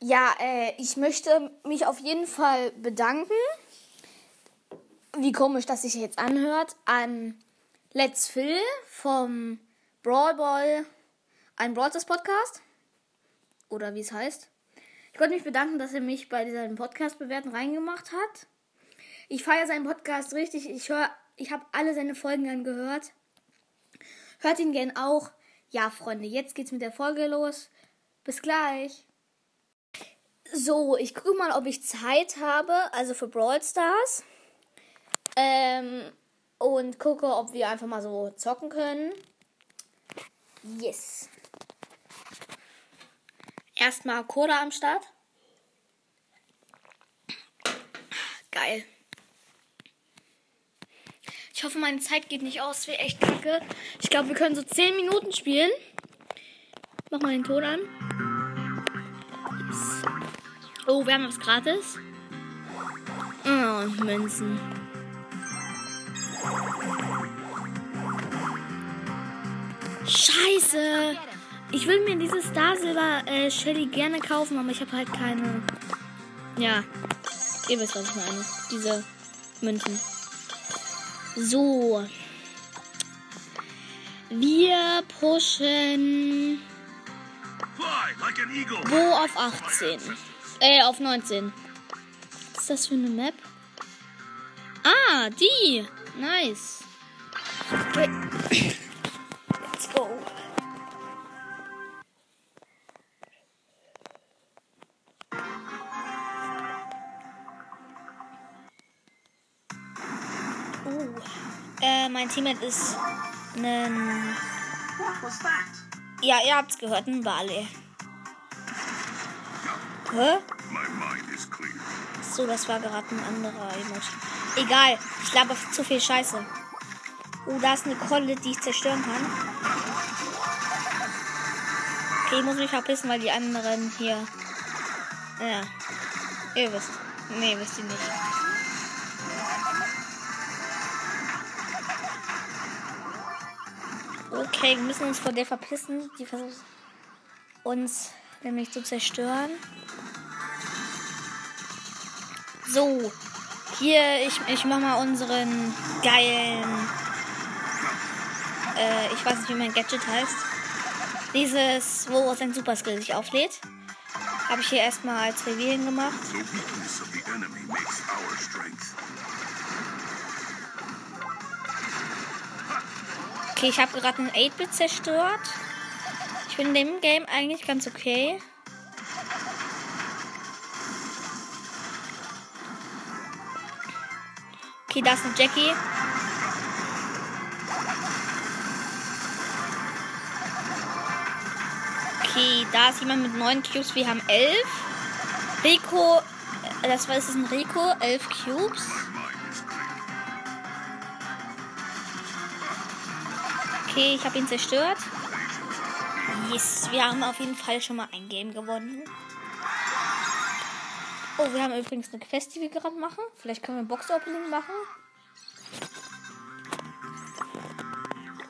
Ja, äh, ich möchte mich auf jeden Fall bedanken. Wie komisch das sich jetzt anhört. An Let's Phil vom Brawl Ball, ein Brawl Stars Podcast. Oder wie es heißt. Ich wollte mich bedanken, dass er mich bei diesem Podcast bewerten reingemacht hat. Ich feiere seinen Podcast richtig. Ich höre, ich habe alle seine Folgen angehört. Hört ihn gern auch. Ja, Freunde, jetzt geht's mit der Folge los. Bis gleich. So, ich gucke mal, ob ich Zeit habe, also für Brawl Stars. Ähm, und gucke, ob wir einfach mal so zocken können. Yes. Erstmal Coda am Start. Geil. Ich hoffe, meine Zeit geht nicht aus. Wäre echt kacke. Ich glaube, wir können so 10 Minuten spielen. Mach mal den Ton an. Yes. Oh, wir haben was gratis. Oh, und Münzen. Scheiße. Ich will mir dieses Star Silver äh, Shelly gerne kaufen, aber ich habe halt keine. Ja, ihr wisst, was ich meine. Diese Münzen. So. Wir pushen. Wo auf 18? Äh, auf 19. Was ist das für eine Map? Ah, die. Nice. Let's go. Uh. Äh, mein Teammate ist ein. Ja, ihr habt's gehört, ein Bale. Hä? So, das war gerade ein anderer Emoji. Egal, ich laber zu viel Scheiße. Oh, da ist eine Kolle, die ich zerstören kann. Okay, ich muss mich verpissen, weil die anderen hier. Ja. Ihr wisst. Nee, wisst ihr nicht. Okay, wir müssen uns vor der verpissen. Die versucht uns nämlich zu zerstören. So, hier, ich, ich mach mal unseren geilen. Äh, ich weiß nicht, wie mein Gadget heißt. Dieses, wo sein Superskill sich auflädt. Habe ich hier erstmal als Revieren gemacht. Okay, ich habe gerade einen 8-Bit zerstört. Ich bin in dem Game eigentlich ganz okay. Okay, da ist eine Jackie. Okay, da ist jemand mit 9 Cubes. Wir haben 11. Rico, äh, das war ist ein Rico, 11 Cubes. Okay, ich habe ihn zerstört. Yes, wir haben auf jeden Fall schon mal ein Game gewonnen. Oh, wir haben übrigens eine Quest, die wir gerade machen. Vielleicht können wir ein Box-Opening machen.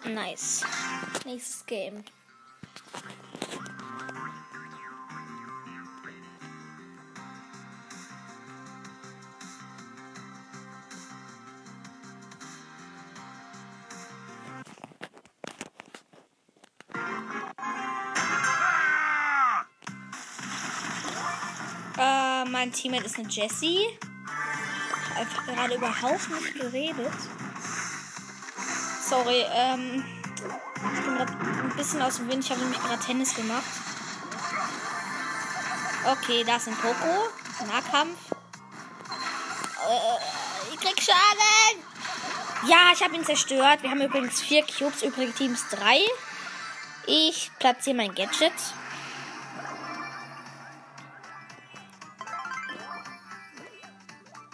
Nice. Nächstes Game. Mein Teammate ist eine Jessie. Einfach gerade überhaupt nicht geredet. Sorry, ähm. Ich bin gerade ein bisschen aus dem Wind. Ich habe nämlich gerade Tennis gemacht. Okay, da ist ein Poco. Nahkampf. Äh, ich krieg Schaden. Ja, ich habe ihn zerstört. Wir haben übrigens vier Cubes, übrige Teams drei. Ich platziere mein Gadget.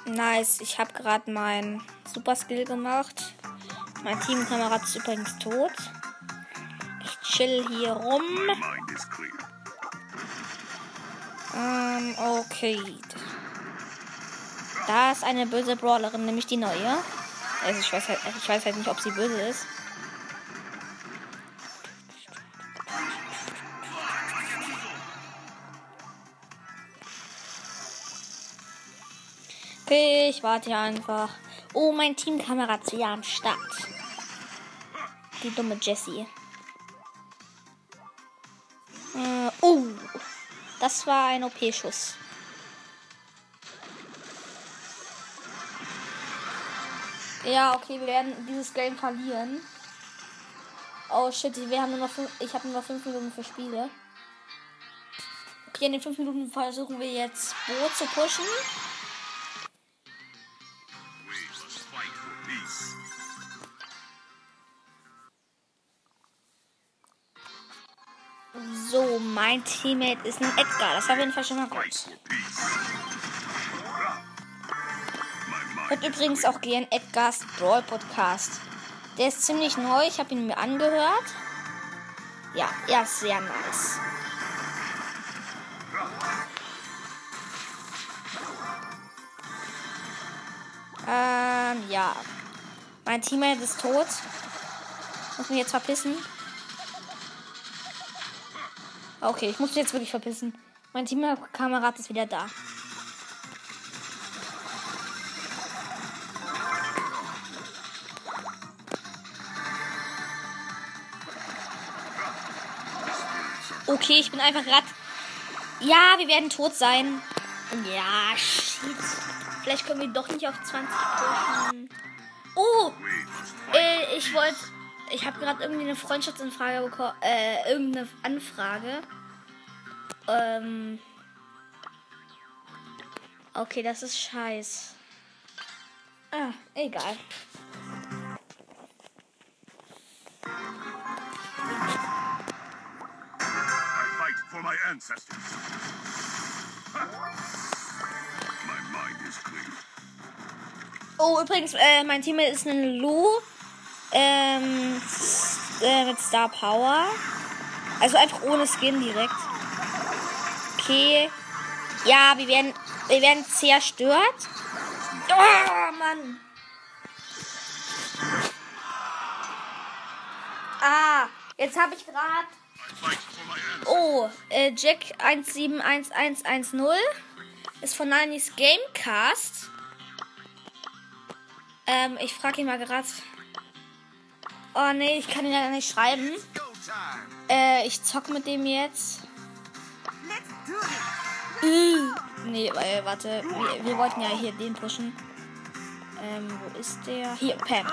Nice, ich habe gerade mein Super Skill gemacht. Mein Teamkamerad ist übrigens tot. Ich chill hier rum. Ähm, okay. Da ist eine böse Brawlerin, nämlich die neue. Also ich weiß halt, ich weiß halt nicht, ob sie böse ist. Ich warte hier einfach. Oh, mein Teamkamerad ist ja am Start. Die dumme Jessie. Äh, oh, das war ein OP-Schuss. Ja, okay, wir werden dieses Game verlieren. Oh shit, wir haben nur noch fünf, ich habe nur noch fünf Minuten für Spiele. Okay, in den fünf Minuten versuchen wir jetzt Bo zu pushen. So, mein Teammate ist ein Edgar. Das war auf jeden Fall schon mal gut. Hört übrigens auch gern Edgars Brawl Podcast. Der ist ziemlich neu. Ich habe ihn mir angehört. Ja, er ist sehr nice. Ähm, ja. Mein Teammate ist tot. Muss mich jetzt verpissen. Okay, ich muss mich jetzt wirklich verpissen. Mein Teamkamerad ist wieder da. Okay, ich bin einfach gerade. Ja, wir werden tot sein. Ja, shit. Vielleicht können wir doch nicht auf 20 pushen. Oh! Äh, ich wollte. Ich habe gerade irgendwie eine Freundschaftsanfrage bekommen. Äh, irgendeine Anfrage. Ähm. Okay, das ist scheiß. Ah, egal. for my ancestors. Oh, übrigens, äh, mein Team ist ein Lu ähm, äh, mit Star Power. Also einfach ohne Skin direkt. Okay. Ja, wir werden, wir werden zerstört. Oh, Mann. Ah, jetzt habe ich gerade Oh, äh, Jack 171110 ist von Nanis Gamecast. Ähm, ich frage ihn mal gerade. Oh nee, ich kann ihn ja nicht schreiben. Äh, ich zock mit dem jetzt. Äh, nee, äh, warte. Wir, wir, wollten ja hier den pushen. Ähm, wo ist der? Hier, Pam.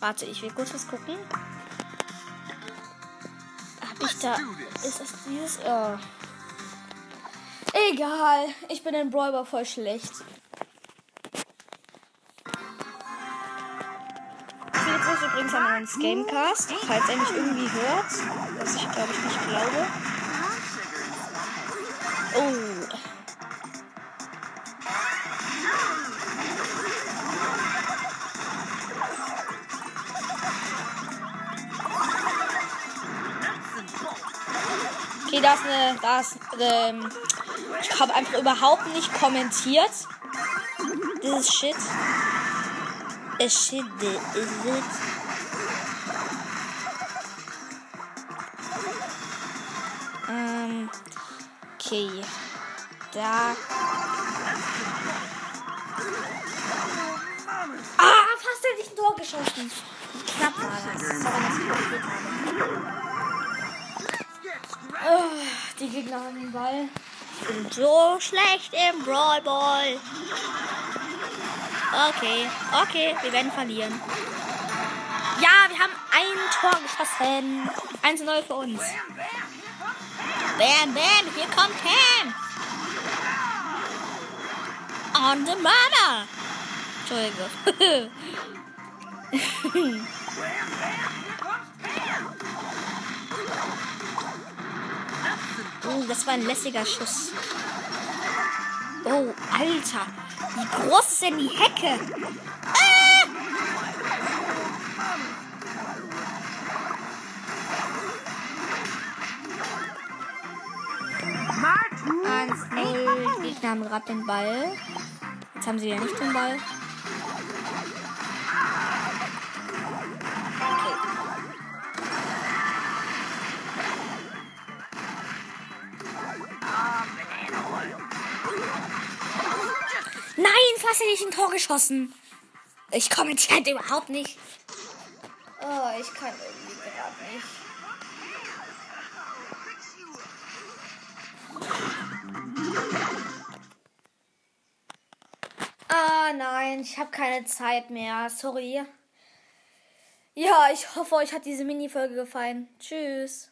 Warte, ich will kurz was gucken ich da. Ist das dieses? Oh. Egal. Ich bin in Brawler voll schlecht. Viele Grüße übrigens an meinen Gamecast, falls er mich irgendwie hört. Was ich glaube ich nicht glaube. Oh. Okay, da ist eine. Da ist. Ähm, ich habe einfach überhaupt nicht kommentiert. Das ist shit. Is shit, is it? Ähm. Okay. Da. Ah, fast hätte ich ein Tor geschossen. Knapp war das. Sorry, dass ich. Oh, die Gegner haben den Ball. Sind so schlecht im Brawl Ball. Okay, okay, wir werden verlieren. Ja, wir haben ein Tor geschossen. 1-0 für uns. Bam, bam, hier kommt Cam. On the mother. Entschuldigung. Oh, das war ein lässiger Schuss. Oh, Alter. Wie groß ist denn die Hecke? Ah! Eins, null. Die Gegner haben gerade den Ball. Jetzt haben sie ja nicht den Ball. Hast du nicht ein Tor geschossen? Ich kommentiere halt überhaupt nicht. Oh, ich kann irgendwie gerade nicht. Ah nein, ich habe keine Zeit mehr. Sorry. Ja, ich hoffe, euch hat diese Mini-Folge gefallen. Tschüss.